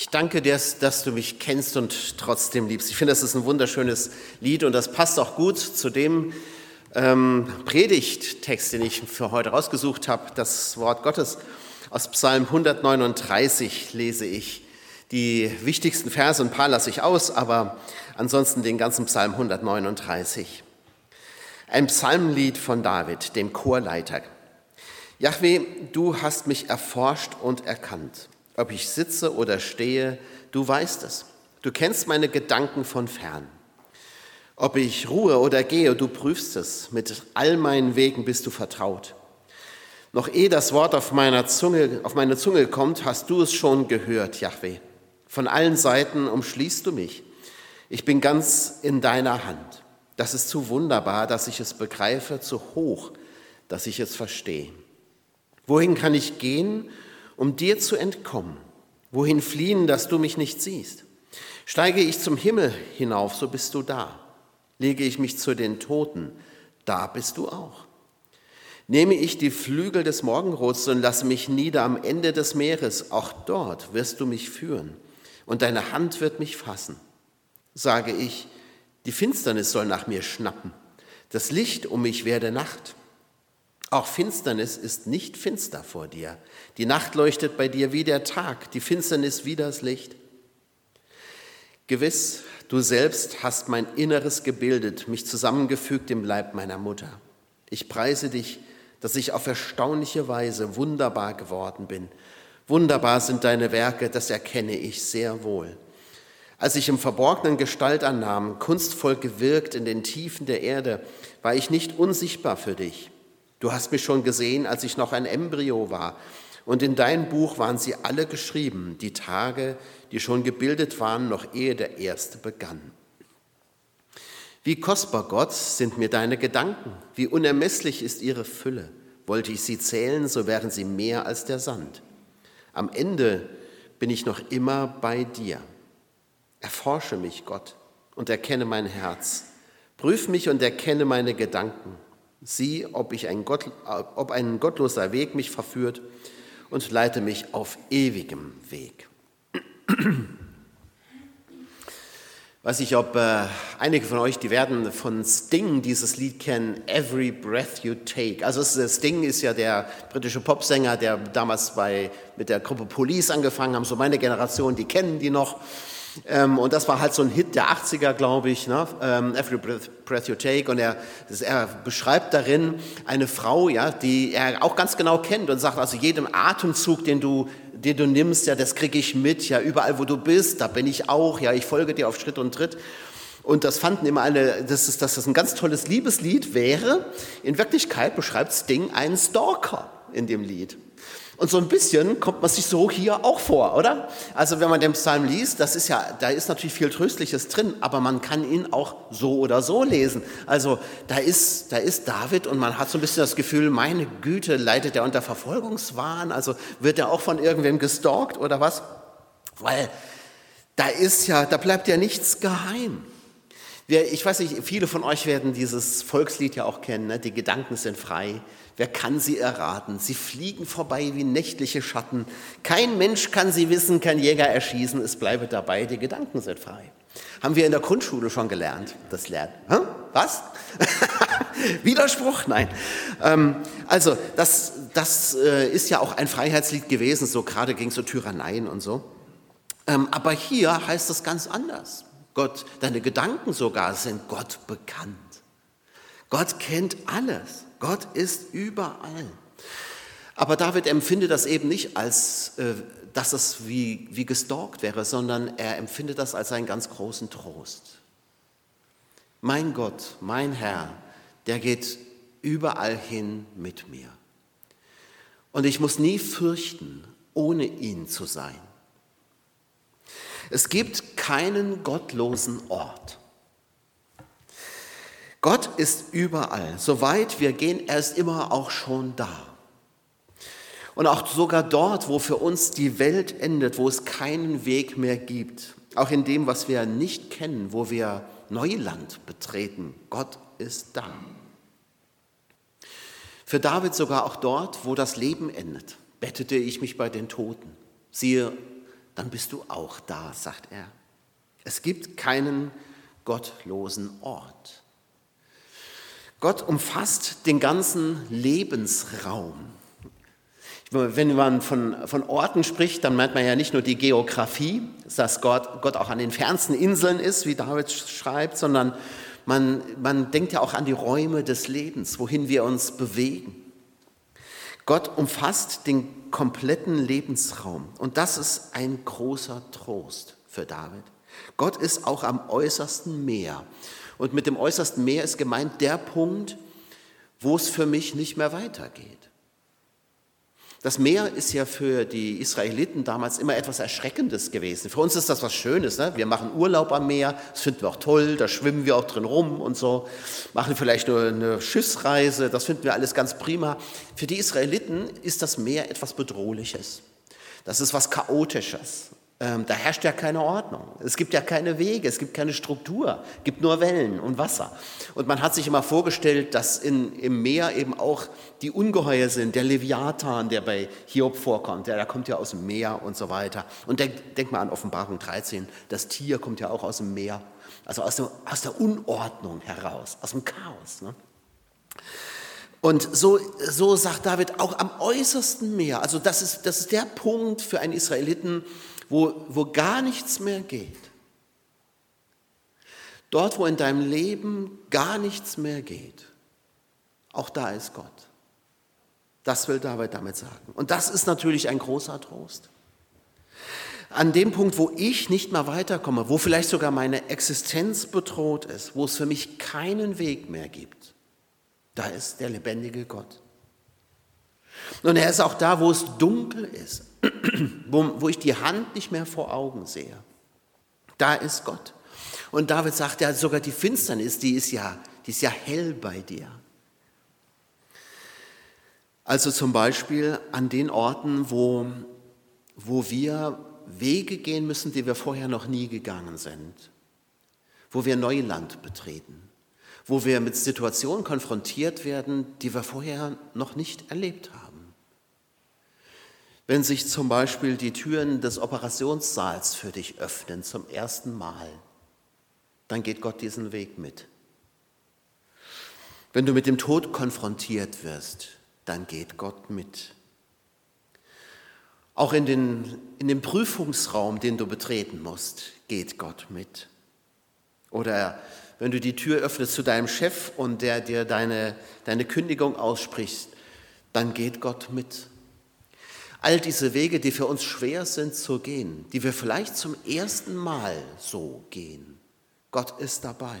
Ich danke dir, dass du mich kennst und trotzdem liebst. Ich finde, das ist ein wunderschönes Lied und das passt auch gut zu dem ähm, Predigttext, den ich für heute rausgesucht habe. Das Wort Gottes aus Psalm 139 lese ich. Die wichtigsten Verse, ein paar lasse ich aus, aber ansonsten den ganzen Psalm 139. Ein Psalmlied von David, dem Chorleiter. Yahweh, du hast mich erforscht und erkannt. Ob ich sitze oder stehe, du weißt es. Du kennst meine Gedanken von fern. Ob ich ruhe oder gehe, du prüfst es. Mit all meinen Wegen bist du vertraut. Noch ehe das Wort auf, meiner Zunge, auf meine Zunge kommt, hast du es schon gehört, Yahweh. Von allen Seiten umschließt du mich. Ich bin ganz in deiner Hand. Das ist zu wunderbar, dass ich es begreife, zu hoch, dass ich es verstehe. Wohin kann ich gehen, um dir zu entkommen? Wohin fliehen, dass du mich nicht siehst? Steige ich zum Himmel hinauf, so bist du da. Lege ich mich zu den Toten, da bist du auch. Nehme ich die Flügel des Morgenrots und lasse mich nieder am Ende des Meeres, auch dort wirst du mich führen und deine Hand wird mich fassen. Sage ich, die Finsternis soll nach mir schnappen, das Licht um mich werde Nacht. Auch Finsternis ist nicht finster vor dir. Die Nacht leuchtet bei dir wie der Tag, die Finsternis wie das Licht. Gewiss, du selbst hast mein Inneres gebildet, mich zusammengefügt im Leib meiner Mutter. Ich preise dich, dass ich auf erstaunliche Weise wunderbar geworden bin. Wunderbar sind deine Werke, das erkenne ich sehr wohl. Als ich im Verborgenen Gestalt annahm, kunstvoll gewirkt in den Tiefen der Erde, war ich nicht unsichtbar für dich. Du hast mich schon gesehen, als ich noch ein Embryo war. Und in dein Buch waren sie alle geschrieben, die Tage, die schon gebildet waren, noch ehe der erste begann. Wie kostbar Gott sind mir deine Gedanken, wie unermesslich ist ihre Fülle. Wollte ich sie zählen, so wären sie mehr als der Sand. Am Ende bin ich noch immer bei dir. Erforsche mich, Gott, und erkenne mein Herz. Prüf mich und erkenne meine Gedanken. Sieh, ob, ich ein Gott, ob ein gottloser Weg mich verführt und leite mich auf ewigem Weg. Weiß ich, ob äh, einige von euch, die werden von Sting dieses Lied kennen, Every Breath You Take. Also Sting ist ja der britische Popsänger, der damals bei, mit der Gruppe Police angefangen haben. So meine Generation, die kennen die noch. Ähm, und das war halt so ein Hit der 80er, glaube ich, ne? ähm, Every Breath, Breath, You Take. Und er, er beschreibt darin eine Frau, ja, die er auch ganz genau kennt und sagt, also jedem Atemzug, den du, den du nimmst, ja, das kriege ich mit, ja, überall, wo du bist, da bin ich auch, ja, ich folge dir auf Schritt und Tritt. Und das fanden immer alle, dass, es, dass das ein ganz tolles Liebeslied wäre. In Wirklichkeit beschreibt Sting einen Stalker in dem Lied. Und so ein bisschen kommt man sich so hier auch vor, oder? Also wenn man den Psalm liest, das ist ja, da ist natürlich viel Tröstliches drin, aber man kann ihn auch so oder so lesen. Also da ist, da ist David und man hat so ein bisschen das Gefühl, meine Güte, leidet er unter Verfolgungswahn? Also wird er auch von irgendwem gestalkt oder was? Weil da ist ja, da bleibt ja nichts geheim. Ich weiß nicht, viele von euch werden dieses Volkslied ja auch kennen, ne? die Gedanken sind frei, Wer kann sie erraten? Sie fliegen vorbei wie nächtliche Schatten. Kein Mensch kann sie wissen, kein Jäger erschießen. Es bleibe dabei, die Gedanken sind frei. Haben wir in der Grundschule schon gelernt, das Lernen. Hm? Was? Widerspruch? Nein. Ähm, also, das, das äh, ist ja auch ein Freiheitslied gewesen, so gerade gegen so Tyranneien und so. Ähm, aber hier heißt es ganz anders. Gott, deine Gedanken sogar sind Gott bekannt. Gott kennt alles. Gott ist überall. Aber David empfindet das eben nicht als, äh, dass es wie, wie gestalkt wäre, sondern er empfindet das als einen ganz großen Trost. Mein Gott, mein Herr, der geht überall hin mit mir. Und ich muss nie fürchten, ohne ihn zu sein. Es gibt keinen gottlosen Ort. Gott ist überall. Soweit wir gehen, er ist immer auch schon da. Und auch sogar dort, wo für uns die Welt endet, wo es keinen Weg mehr gibt, auch in dem, was wir nicht kennen, wo wir Neuland betreten, Gott ist da. Für David sogar auch dort, wo das Leben endet, bettete ich mich bei den Toten. Siehe, dann bist du auch da, sagt er. Es gibt keinen gottlosen Ort. Gott umfasst den ganzen Lebensraum. Wenn man von, von Orten spricht, dann meint man ja nicht nur die Geografie, dass Gott, Gott auch an den fernsten Inseln ist, wie David schreibt, sondern man, man denkt ja auch an die Räume des Lebens, wohin wir uns bewegen. Gott umfasst den kompletten Lebensraum und das ist ein großer Trost für David. Gott ist auch am äußersten Meer. Und mit dem äußersten Meer ist gemeint der Punkt, wo es für mich nicht mehr weitergeht. Das Meer ist ja für die Israeliten damals immer etwas Erschreckendes gewesen. Für uns ist das was Schönes. Ne? Wir machen Urlaub am Meer, das finden wir auch toll, da schwimmen wir auch drin rum und so. Machen vielleicht nur eine Schiffsreise, das finden wir alles ganz prima. Für die Israeliten ist das Meer etwas Bedrohliches. Das ist was Chaotisches. Ähm, da herrscht ja keine Ordnung. Es gibt ja keine Wege, es gibt keine Struktur, es gibt nur Wellen und Wasser. Und man hat sich immer vorgestellt, dass in, im Meer eben auch die Ungeheuer sind, der Leviathan, der bei Hiob vorkommt, der, der kommt ja aus dem Meer und so weiter. Und denk, denk mal an Offenbarung 13, das Tier kommt ja auch aus dem Meer, also aus der, aus der Unordnung heraus, aus dem Chaos. Ne? Und so, so sagt David auch am äußersten Meer, also das ist, das ist der Punkt für einen Israeliten, wo, wo gar nichts mehr geht. Dort, wo in deinem Leben gar nichts mehr geht, auch da ist Gott. Das will David damit sagen. Und das ist natürlich ein großer Trost. An dem Punkt, wo ich nicht mehr weiterkomme, wo vielleicht sogar meine Existenz bedroht ist, wo es für mich keinen Weg mehr gibt, da ist der lebendige Gott. Und er ist auch da, wo es dunkel ist, wo, wo ich die Hand nicht mehr vor Augen sehe. Da ist Gott. Und David sagt ja, sogar die Finsternis, die ist ja, die ist ja hell bei dir. Also zum Beispiel an den Orten, wo, wo wir Wege gehen müssen, die wir vorher noch nie gegangen sind, wo wir Neuland betreten, wo wir mit Situationen konfrontiert werden, die wir vorher noch nicht erlebt haben. Wenn sich zum Beispiel die Türen des Operationssaals für dich öffnen zum ersten Mal, dann geht Gott diesen Weg mit. Wenn du mit dem Tod konfrontiert wirst, dann geht Gott mit. Auch in den, in den Prüfungsraum, den du betreten musst, geht Gott mit. Oder wenn du die Tür öffnest zu deinem Chef und der dir deine, deine Kündigung ausspricht, dann geht Gott mit. All diese Wege, die für uns schwer sind zu gehen, die wir vielleicht zum ersten Mal so gehen, Gott ist dabei,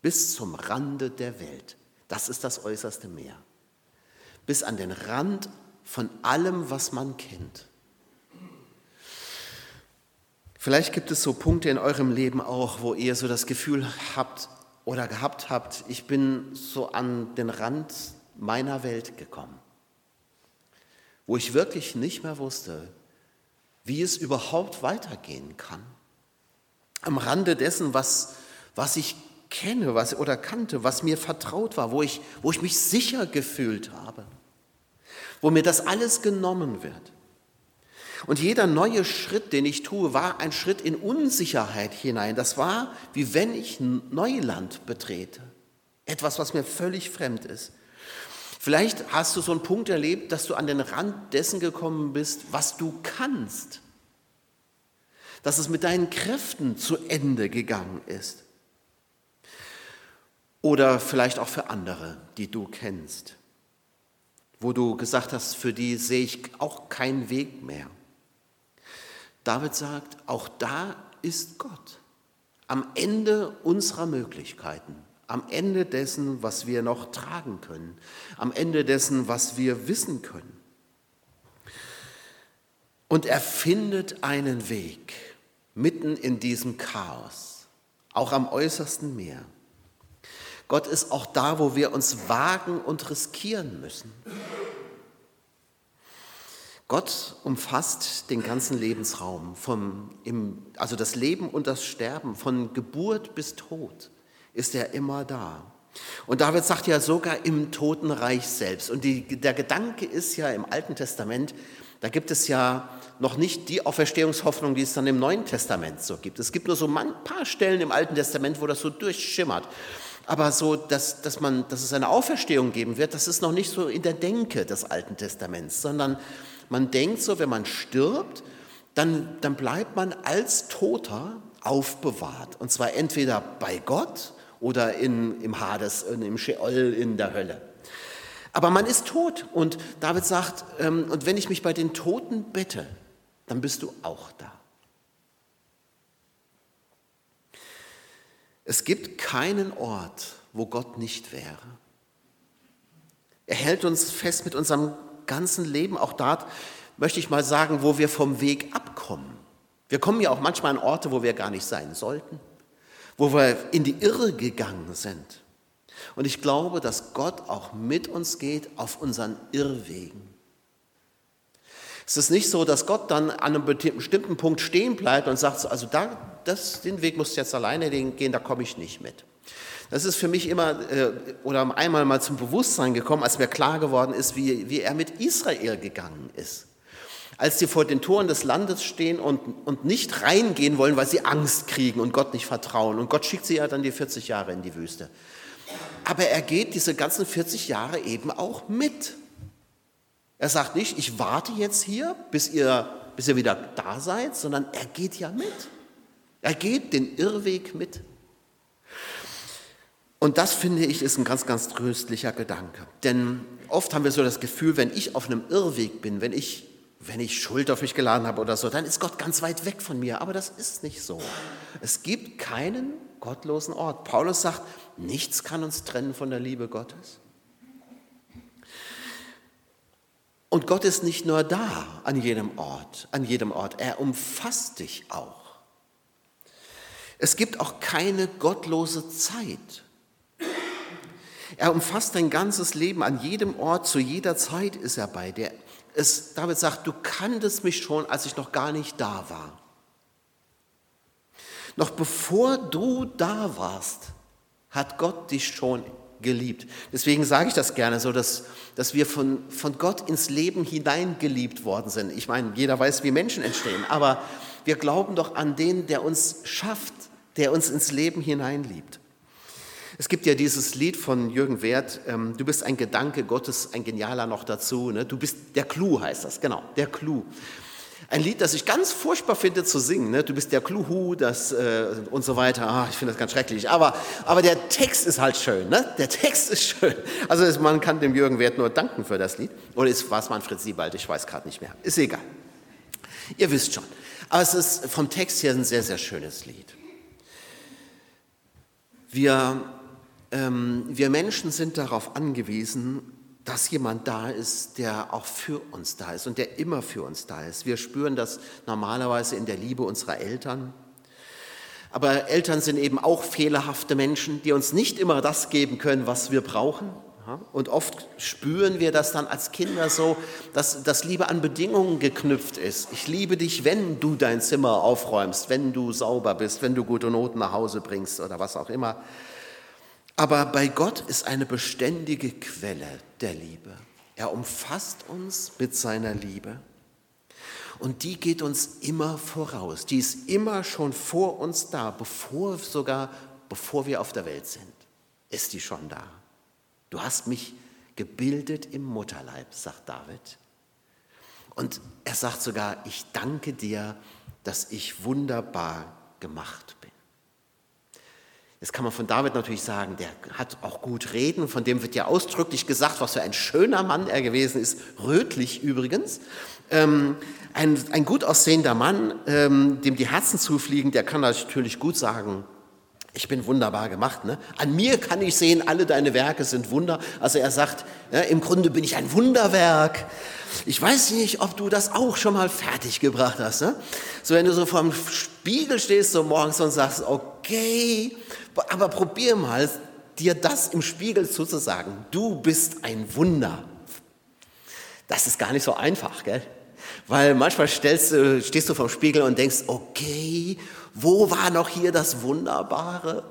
bis zum Rande der Welt. Das ist das äußerste Meer. Bis an den Rand von allem, was man kennt. Vielleicht gibt es so Punkte in eurem Leben auch, wo ihr so das Gefühl habt oder gehabt habt, ich bin so an den Rand meiner Welt gekommen wo ich wirklich nicht mehr wusste, wie es überhaupt weitergehen kann. Am Rande dessen, was, was ich kenne was, oder kannte, was mir vertraut war, wo ich, wo ich mich sicher gefühlt habe, wo mir das alles genommen wird. Und jeder neue Schritt, den ich tue, war ein Schritt in Unsicherheit hinein. Das war, wie wenn ich Neuland betrete. Etwas, was mir völlig fremd ist. Vielleicht hast du so einen Punkt erlebt, dass du an den Rand dessen gekommen bist, was du kannst. Dass es mit deinen Kräften zu Ende gegangen ist. Oder vielleicht auch für andere, die du kennst, wo du gesagt hast, für die sehe ich auch keinen Weg mehr. David sagt, auch da ist Gott am Ende unserer Möglichkeiten am Ende dessen, was wir noch tragen können, am Ende dessen, was wir wissen können. Und er findet einen Weg mitten in diesem Chaos, auch am äußersten Meer. Gott ist auch da, wo wir uns wagen und riskieren müssen. Gott umfasst den ganzen Lebensraum, vom, im, also das Leben und das Sterben, von Geburt bis Tod ist er immer da. Und David sagt ja sogar im Totenreich selbst. Und die, der Gedanke ist ja im Alten Testament, Da gibt es ja noch nicht die Auferstehungshoffnung, die es dann im Neuen Testament so gibt. Es gibt nur so ein paar Stellen im Alten Testament, wo das so durchschimmert. Aber so, dass, dass, man, dass es eine Auferstehung geben wird, das ist noch nicht so in der Denke des Alten Testaments, sondern man denkt so, wenn man stirbt, dann, dann bleibt man als Toter aufbewahrt. Und zwar entweder bei Gott oder in, im Hades, im Sheol, in der Hölle. Aber man ist tot. Und David sagt, ähm, und wenn ich mich bei den Toten bette, dann bist du auch da. Es gibt keinen Ort, wo Gott nicht wäre. Er hält uns fest mit unserem ganzen Leben, auch dort möchte ich mal sagen, wo wir vom Weg abkommen. Wir kommen ja auch manchmal an Orte, wo wir gar nicht sein sollten, wo wir in die Irre gegangen sind. Und ich glaube, dass Gott auch mit uns geht auf unseren Irrwegen. Es ist nicht so, dass Gott dann an einem bestimmten Punkt stehen bleibt und sagt, also da, das, den Weg musst du jetzt alleine gehen, da komme ich nicht mit. Das ist für mich immer äh, oder einmal mal zum Bewusstsein gekommen, als mir klar geworden ist, wie, wie er mit Israel gegangen ist. Als sie vor den Toren des Landes stehen und, und nicht reingehen wollen, weil sie Angst kriegen und Gott nicht vertrauen. Und Gott schickt sie ja dann die 40 Jahre in die Wüste. Aber er geht diese ganzen 40 Jahre eben auch mit. Er sagt nicht, ich warte jetzt hier, bis ihr, bis ihr wieder da seid, sondern er geht ja mit. Er geht den Irrweg mit. Und das finde ich ist ein ganz, ganz tröstlicher Gedanke. Denn oft haben wir so das Gefühl, wenn ich auf einem Irrweg bin, wenn ich, wenn ich Schuld auf mich geladen habe oder so, dann ist Gott ganz weit weg von mir. Aber das ist nicht so. Es gibt keinen gottlosen Ort. Paulus sagt, nichts kann uns trennen von der Liebe Gottes. Und Gott ist nicht nur da an jedem Ort, an jedem Ort, er umfasst dich auch. Es gibt auch keine gottlose Zeit. Er umfasst dein ganzes Leben, an jedem Ort, zu jeder Zeit ist er bei dir. Es, David sagt, du kanntest mich schon, als ich noch gar nicht da war. Noch bevor du da warst, hat Gott dich schon geliebt. Deswegen sage ich das gerne so, dass, dass wir von, von Gott ins Leben hineingeliebt worden sind. Ich meine, jeder weiß, wie Menschen entstehen, aber wir glauben doch an den, der uns schafft, der uns ins Leben hineinliebt. Es gibt ja dieses Lied von Jürgen Wert, ähm, du bist ein Gedanke Gottes, ein genialer noch dazu. Ne? Du bist der Clou heißt das, genau, der Clou. Ein Lied, das ich ganz furchtbar finde zu singen. Ne? Du bist der Kluhu das, äh, und so weiter. Ah, ich finde das ganz schrecklich. Aber, aber der Text ist halt schön. Ne? Der Text ist schön. Also ist, man kann dem Jürgen Wert nur danken für das Lied. Oder ist, war es Manfred Siebald? Ich weiß gerade nicht mehr. Ist egal. Ihr wisst schon. Aber es ist vom Text her ein sehr, sehr schönes Lied. Wir, wir Menschen sind darauf angewiesen, dass jemand da ist, der auch für uns da ist und der immer für uns da ist. Wir spüren das normalerweise in der Liebe unserer Eltern. Aber Eltern sind eben auch fehlerhafte Menschen, die uns nicht immer das geben können, was wir brauchen. Und oft spüren wir das dann als Kinder so, dass das Liebe an Bedingungen geknüpft ist. Ich liebe dich, wenn du dein Zimmer aufräumst, wenn du sauber bist, wenn du gute Noten nach Hause bringst oder was auch immer. Aber bei Gott ist eine beständige Quelle der Liebe. Er umfasst uns mit seiner Liebe. Und die geht uns immer voraus. Die ist immer schon vor uns da, bevor sogar bevor wir auf der Welt sind. Ist die schon da. Du hast mich gebildet im Mutterleib, sagt David. Und er sagt sogar, ich danke dir, dass ich wunderbar gemacht bin. Jetzt kann man von David natürlich sagen, der hat auch gut reden, von dem wird ja ausdrücklich gesagt, was für ein schöner Mann er gewesen ist, rötlich übrigens. Ähm, ein, ein gut aussehender Mann, ähm, dem die Herzen zufliegen, der kann natürlich gut sagen, ich bin wunderbar gemacht. Ne? An mir kann ich sehen, alle deine Werke sind Wunder. Also er sagt, ja, im Grunde bin ich ein Wunderwerk. Ich weiß nicht, ob du das auch schon mal fertig gebracht hast. Ne? So wenn du so vorm Spiegel stehst so morgens und sagst, okay, aber probier mal, dir das im Spiegel zuzusagen. Du bist ein Wunder. Das ist gar nicht so einfach, gell? Weil manchmal stellst, stehst du vom Spiegel und denkst, okay, wo war noch hier das Wunderbare?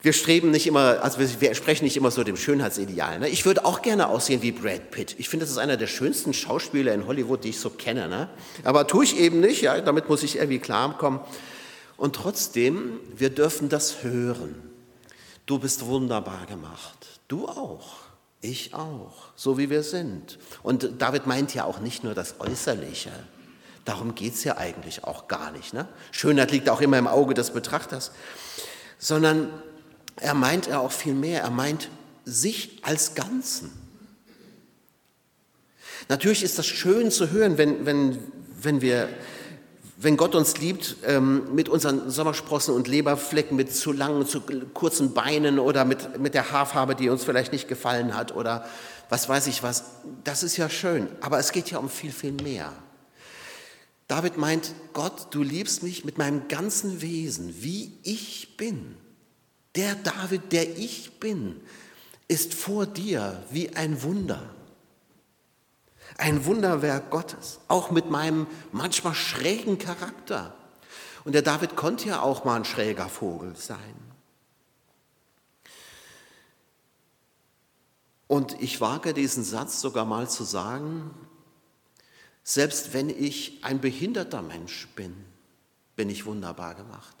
Wir streben nicht immer, also wir, wir sprechen nicht immer so dem Schönheitsideal. Ne? Ich würde auch gerne aussehen wie Brad Pitt. Ich finde, das ist einer der schönsten Schauspieler in Hollywood, die ich so kenne. Ne? Aber tue ich eben nicht, ja? damit muss ich irgendwie klarkommen. Und trotzdem, wir dürfen das hören. Du bist wunderbar gemacht. Du auch. Ich auch. So wie wir sind. Und David meint ja auch nicht nur das Äußerliche. Darum geht es ja eigentlich auch gar nicht. Ne? Schönheit liegt auch immer im Auge des Betrachters. Sondern er meint er auch viel mehr. Er meint sich als Ganzen. Natürlich ist das schön zu hören, wenn, wenn, wenn, wir, wenn Gott uns liebt ähm, mit unseren Sommersprossen und Leberflecken, mit zu langen, zu kurzen Beinen oder mit, mit der Haarfarbe, die uns vielleicht nicht gefallen hat oder was weiß ich was. Das ist ja schön, aber es geht ja um viel, viel mehr. David meint, Gott, du liebst mich mit meinem ganzen Wesen, wie ich bin. Der David, der ich bin, ist vor dir wie ein Wunder. Ein Wunderwerk Gottes, auch mit meinem manchmal schrägen Charakter. Und der David konnte ja auch mal ein schräger Vogel sein. Und ich wage diesen Satz sogar mal zu sagen, selbst wenn ich ein behinderter Mensch bin, bin ich wunderbar gemacht.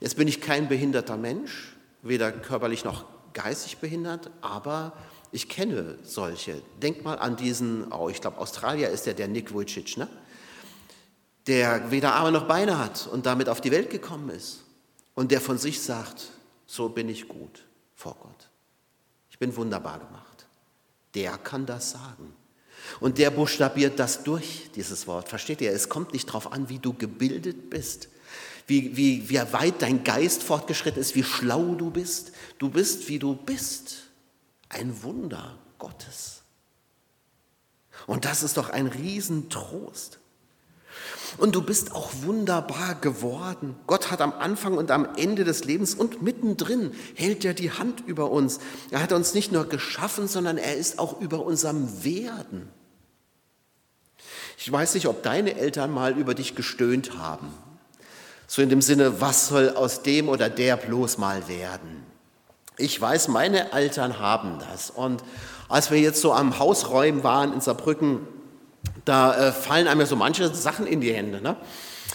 Jetzt bin ich kein behinderter Mensch, weder körperlich noch geistig behindert, aber ich kenne solche. Denk mal an diesen, oh, ich glaube, Australier ist der, der Nick Vujicic, ne? der weder Arme noch Beine hat und damit auf die Welt gekommen ist und der von sich sagt, so bin ich gut vor Gott. Ich bin wunderbar gemacht. Der kann das sagen. Und der buchstabiert das durch, dieses Wort. Versteht ihr? Es kommt nicht darauf an, wie du gebildet bist, wie, wie, wie weit dein Geist fortgeschritten ist, wie schlau du bist. Du bist, wie du bist. Ein Wunder Gottes. Und das ist doch ein Riesentrost. Und du bist auch wunderbar geworden. Gott hat am Anfang und am Ende des Lebens und mittendrin hält er die Hand über uns. Er hat uns nicht nur geschaffen, sondern er ist auch über unserem Werden. Ich weiß nicht, ob deine Eltern mal über dich gestöhnt haben. So in dem Sinne, was soll aus dem oder der bloß mal werden? Ich weiß, meine Eltern haben das. Und als wir jetzt so am Hausräumen waren in Saarbrücken, da äh, fallen einem ja so manche Sachen in die Hände. Ne?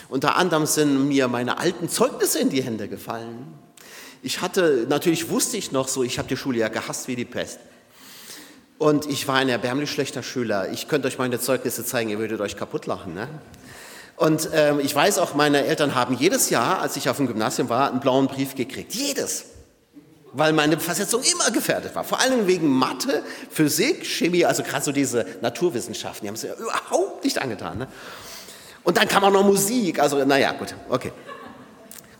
Unter anderem sind mir meine alten Zeugnisse in die Hände gefallen. Ich hatte, natürlich wusste ich noch so, ich habe die Schule ja gehasst wie die Pest. Und ich war ein erbärmlich schlechter Schüler. Ich könnte euch meine Zeugnisse zeigen, ihr würdet euch kaputt lachen. Ne? Und ähm, ich weiß auch, meine Eltern haben jedes Jahr, als ich auf dem Gymnasium war, einen blauen Brief gekriegt. Jedes. Weil meine Versetzung immer gefährdet war. Vor allem wegen Mathe, Physik, Chemie, also gerade so diese Naturwissenschaften. Die haben es ja überhaupt nicht angetan. Ne? Und dann kam auch noch Musik. Also, naja, gut, okay.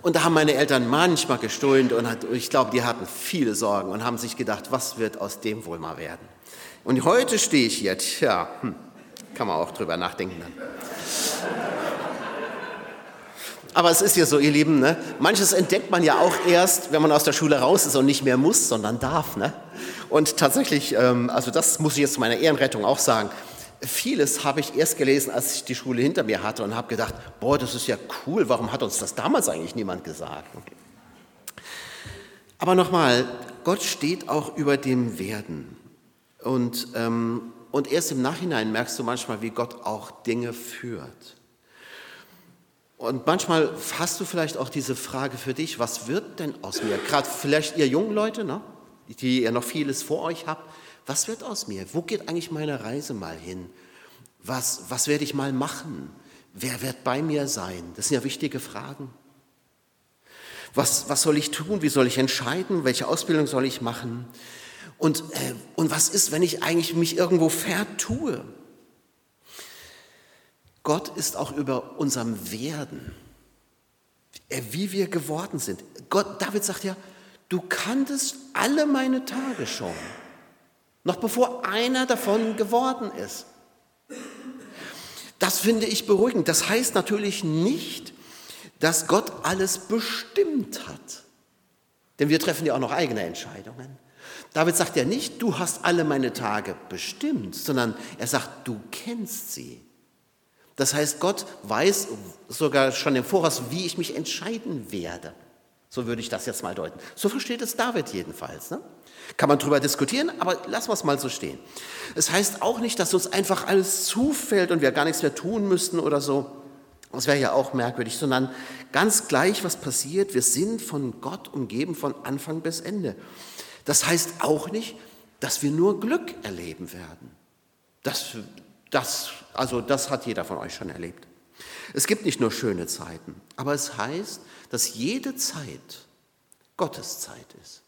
Und da haben meine Eltern manchmal gestohlen und ich glaube, die hatten viele Sorgen und haben sich gedacht, was wird aus dem wohl mal werden? Und heute stehe ich hier, tja, hm, kann man auch drüber nachdenken dann. Aber es ist ja so, ihr Lieben, ne? manches entdeckt man ja auch erst, wenn man aus der Schule raus ist und nicht mehr muss, sondern darf. Ne? Und tatsächlich, ähm, also das muss ich jetzt zu meiner Ehrenrettung auch sagen, vieles habe ich erst gelesen, als ich die Schule hinter mir hatte und habe gedacht, boah, das ist ja cool, warum hat uns das damals eigentlich niemand gesagt? Aber nochmal, Gott steht auch über dem Werden. Und, ähm, und erst im Nachhinein merkst du manchmal, wie Gott auch Dinge führt. Und manchmal hast du vielleicht auch diese Frage für dich, was wird denn aus mir? Gerade vielleicht ihr jungen Leute, ne? die ihr noch vieles vor euch habt, was wird aus mir? Wo geht eigentlich meine Reise mal hin? Was, was werde ich mal machen? Wer wird bei mir sein? Das sind ja wichtige Fragen. Was, was soll ich tun? Wie soll ich entscheiden? Welche Ausbildung soll ich machen? Und, äh, und was ist, wenn ich eigentlich mich irgendwo vertue? Gott ist auch über unserem Werden, wie wir geworden sind. Gott, David sagt ja, du kanntest alle meine Tage schon, noch bevor einer davon geworden ist. Das finde ich beruhigend. Das heißt natürlich nicht, dass Gott alles bestimmt hat. Denn wir treffen ja auch noch eigene Entscheidungen. David sagt ja nicht, du hast alle meine Tage bestimmt, sondern er sagt, du kennst sie. Das heißt, Gott weiß sogar schon im Voraus, wie ich mich entscheiden werde. So würde ich das jetzt mal deuten. So versteht es David jedenfalls. Ne? Kann man drüber diskutieren, aber lassen wir es mal so stehen. Es heißt auch nicht, dass uns einfach alles zufällt und wir gar nichts mehr tun müssten oder so. Das wäre ja auch merkwürdig, sondern ganz gleich, was passiert, wir sind von Gott umgeben von Anfang bis Ende. Das heißt auch nicht, dass wir nur Glück erleben werden. Das, das, also das hat jeder von euch schon erlebt. Es gibt nicht nur schöne Zeiten, aber es heißt, dass jede Zeit Gottes Zeit ist.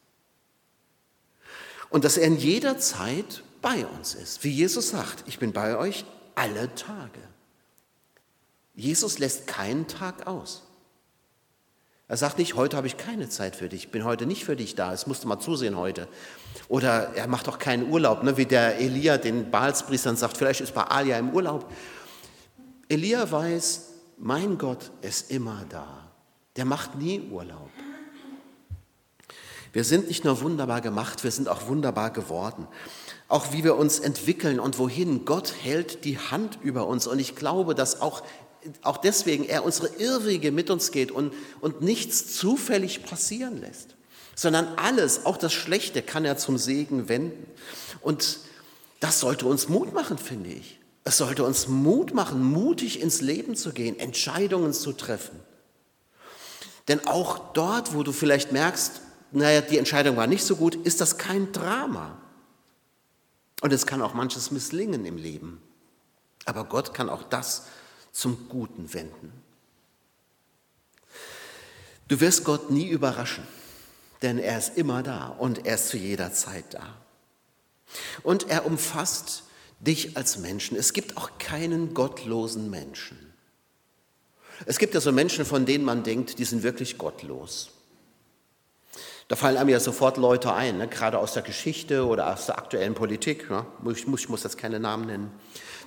Und dass er in jeder Zeit bei uns ist. Wie Jesus sagt, ich bin bei euch alle Tage. Jesus lässt keinen Tag aus. Er sagt nicht, heute habe ich keine Zeit für dich, ich bin heute nicht für dich da, es musst du mal zusehen heute. Oder er macht auch keinen Urlaub, ne, wie der Elia den Baalspriestern sagt, vielleicht ist Baalia im Urlaub. Elia weiß, mein Gott ist immer da. Der macht nie Urlaub. Wir sind nicht nur wunderbar gemacht, wir sind auch wunderbar geworden. Auch wie wir uns entwickeln und wohin. Gott hält die Hand über uns. Und ich glaube, dass auch auch deswegen er unsere Irrwege mit uns geht und, und nichts zufällig passieren lässt, sondern alles, auch das Schlechte, kann er zum Segen wenden. Und das sollte uns Mut machen, finde ich. Es sollte uns Mut machen, mutig ins Leben zu gehen, Entscheidungen zu treffen. Denn auch dort, wo du vielleicht merkst, naja, die Entscheidung war nicht so gut, ist das kein Drama. Und es kann auch manches misslingen im Leben. Aber Gott kann auch das zum Guten wenden. Du wirst Gott nie überraschen, denn er ist immer da und er ist zu jeder Zeit da. Und er umfasst dich als Menschen. Es gibt auch keinen gottlosen Menschen. Es gibt ja so Menschen, von denen man denkt, die sind wirklich gottlos. Da fallen einem ja sofort Leute ein, ne? gerade aus der Geschichte oder aus der aktuellen Politik. Ne? Ich, muss, ich muss jetzt keine Namen nennen.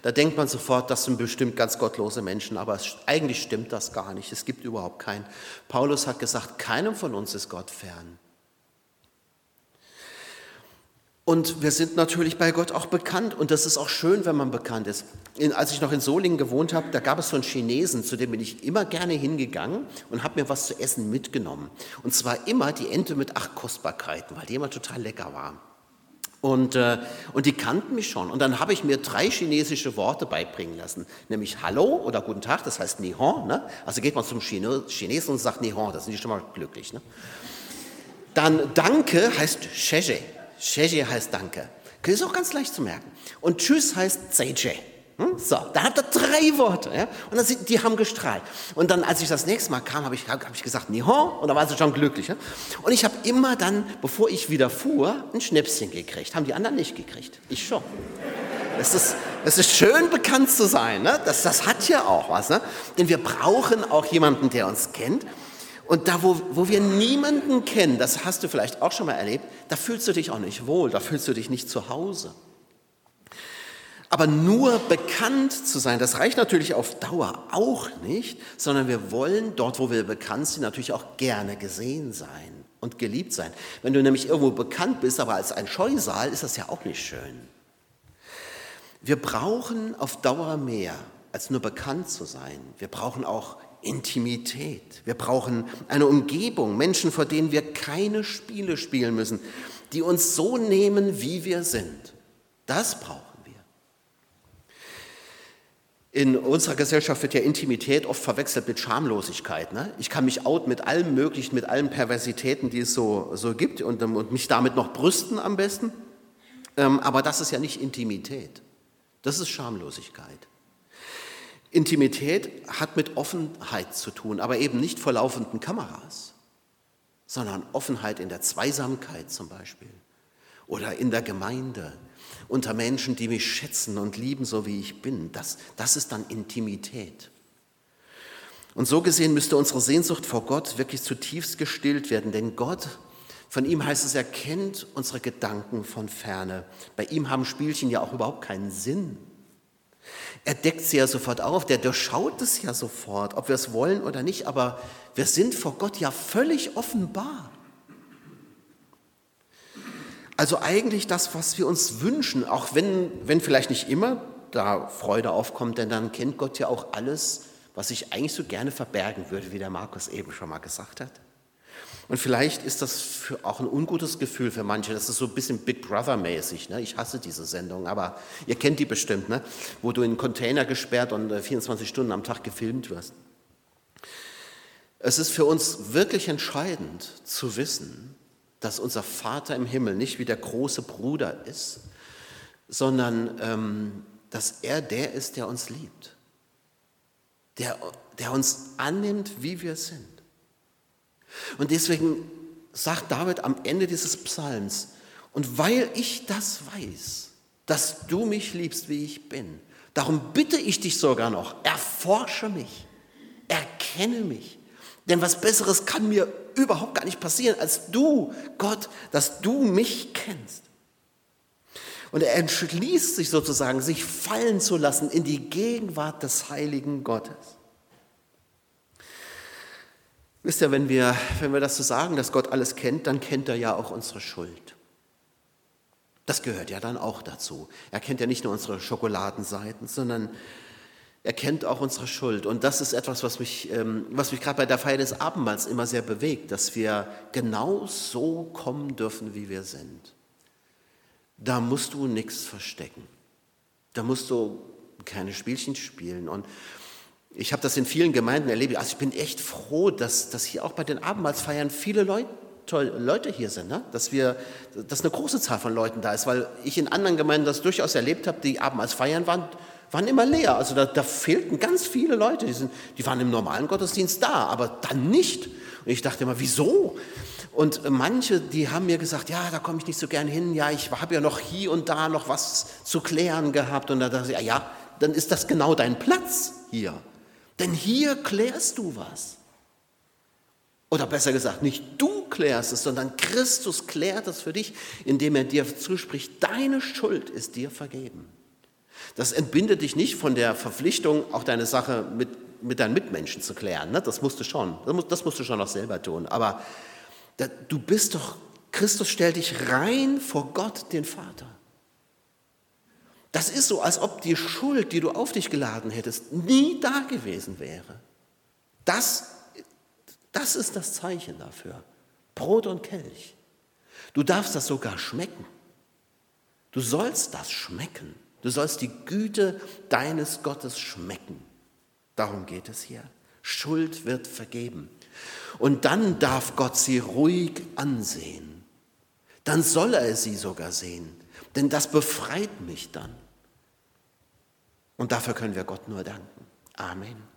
Da denkt man sofort, das sind bestimmt ganz gottlose Menschen, aber es, eigentlich stimmt das gar nicht. Es gibt überhaupt keinen. Paulus hat gesagt, keinem von uns ist Gott fern. Und wir sind natürlich bei Gott auch bekannt und das ist auch schön, wenn man bekannt ist. In, als ich noch in Solingen gewohnt habe, da gab es so einen Chinesen, zu dem bin ich immer gerne hingegangen und habe mir was zu essen mitgenommen. Und zwar immer die Ente mit acht Kostbarkeiten, weil die immer total lecker war. Und, äh, und die kannten mich schon. Und dann habe ich mir drei chinesische Worte beibringen lassen, nämlich Hallo oder Guten Tag, das heißt Nihon. Ne? Also geht man zum Chine Chinesen und sagt Nihon, das sind die schon mal glücklich. Ne? Dann Danke heißt Sheje. Sheje heißt Danke. Ist auch ganz leicht zu merken. Und Tschüss heißt Zeije. Hm? So, da hat er drei Worte. Ja? Und dann, die haben gestrahlt. Und dann, als ich das nächste Mal kam, habe ich, hab ich gesagt, Nihon, und da war sie schon glücklich. Ja? Und ich habe immer dann, bevor ich wieder fuhr, ein Schnäpschen gekriegt. Haben die anderen nicht gekriegt. Ich schon. Es ist, es ist schön, bekannt zu sein. Ne? Das, das hat ja auch was. Ne? Denn wir brauchen auch jemanden, der uns kennt. Und da, wo, wo wir niemanden kennen, das hast du vielleicht auch schon mal erlebt, da fühlst du dich auch nicht wohl, da fühlst du dich nicht zu Hause. Aber nur bekannt zu sein, das reicht natürlich auf Dauer auch nicht, sondern wir wollen dort, wo wir bekannt sind, natürlich auch gerne gesehen sein und geliebt sein. Wenn du nämlich irgendwo bekannt bist, aber als ein Scheusal, ist das ja auch nicht schön. Wir brauchen auf Dauer mehr, als nur bekannt zu sein. Wir brauchen auch Intimität. Wir brauchen eine Umgebung, Menschen, vor denen wir keine Spiele spielen müssen, die uns so nehmen, wie wir sind. Das brauchen in unserer Gesellschaft wird ja Intimität oft verwechselt mit Schamlosigkeit. Ne? Ich kann mich out mit allem Möglichen, mit allen Perversitäten, die es so, so gibt und, und mich damit noch brüsten am besten. Ähm, aber das ist ja nicht Intimität. Das ist Schamlosigkeit. Intimität hat mit Offenheit zu tun, aber eben nicht vor laufenden Kameras, sondern Offenheit in der Zweisamkeit zum Beispiel oder in der Gemeinde, unter Menschen, die mich schätzen und lieben, so wie ich bin. Das, das ist dann Intimität. Und so gesehen müsste unsere Sehnsucht vor Gott wirklich zutiefst gestillt werden, denn Gott, von ihm heißt es, er kennt unsere Gedanken von ferne. Bei ihm haben Spielchen ja auch überhaupt keinen Sinn. Er deckt sie ja sofort auf, der durchschaut es ja sofort, ob wir es wollen oder nicht, aber wir sind vor Gott ja völlig offenbar. Also eigentlich das, was wir uns wünschen, auch wenn, wenn vielleicht nicht immer da Freude aufkommt, denn dann kennt Gott ja auch alles, was ich eigentlich so gerne verbergen würde, wie der Markus eben schon mal gesagt hat. Und vielleicht ist das auch ein ungutes Gefühl für manche. Das ist so ein bisschen Big Brother-mäßig. Ne? Ich hasse diese Sendung, aber ihr kennt die bestimmt, ne? wo du in einen Container gesperrt und 24 äh, Stunden am Tag gefilmt wirst. Es ist für uns wirklich entscheidend zu wissen, dass unser Vater im Himmel nicht wie der große Bruder ist, sondern ähm, dass er der ist, der uns liebt, der, der uns annimmt, wie wir sind. Und deswegen sagt David am Ende dieses Psalms, und weil ich das weiß, dass du mich liebst, wie ich bin, darum bitte ich dich sogar noch, erforsche mich, erkenne mich. Denn was Besseres kann mir überhaupt gar nicht passieren, als du, Gott, dass du mich kennst. Und er entschließt sich sozusagen, sich fallen zu lassen in die Gegenwart des heiligen Gottes. Wisst ihr, wenn wir, wenn wir das so sagen, dass Gott alles kennt, dann kennt er ja auch unsere Schuld. Das gehört ja dann auch dazu. Er kennt ja nicht nur unsere Schokoladenseiten, sondern er kennt auch unsere Schuld. Und das ist etwas, was mich, ähm, was mich gerade bei der Feier des Abendmahls immer sehr bewegt, dass wir genau so kommen dürfen, wie wir sind. Da musst du nichts verstecken. Da musst du keine Spielchen spielen. Und ich habe das in vielen Gemeinden erlebt. Also ich bin echt froh, dass, dass hier auch bei den Abendmahlsfeiern viele Leute, Leute hier sind, ne? dass, wir, dass eine große Zahl von Leuten da ist, weil ich in anderen Gemeinden das durchaus erlebt habe, die Abendmahlsfeiern waren, waren immer leer. Also da, da fehlten ganz viele Leute, die, sind, die waren im normalen Gottesdienst da, aber dann nicht. Und ich dachte immer, wieso? Und manche, die haben mir gesagt, ja, da komme ich nicht so gern hin, ja, ich habe ja noch hier und da noch was zu klären gehabt. Und da dachte ich, ja, ja, dann ist das genau dein Platz hier. Denn hier klärst du was. Oder besser gesagt, nicht du klärst es, sondern Christus klärt es für dich, indem er dir zuspricht, deine Schuld ist dir vergeben. Das entbindet dich nicht von der Verpflichtung, auch deine Sache mit, mit deinen Mitmenschen zu klären. Ne? Das musst du schon. Das musst, du schon auch selber tun. Aber du bist doch, Christus stellt dich rein vor Gott, den Vater. Das ist so, als ob die Schuld, die du auf dich geladen hättest, nie da gewesen wäre. Das, das ist das Zeichen dafür. Brot und Kelch. Du darfst das sogar schmecken. Du sollst das schmecken. Du sollst die Güte deines Gottes schmecken. Darum geht es hier. Schuld wird vergeben. Und dann darf Gott sie ruhig ansehen. Dann soll er sie sogar sehen. Denn das befreit mich dann. Und dafür können wir Gott nur danken. Amen.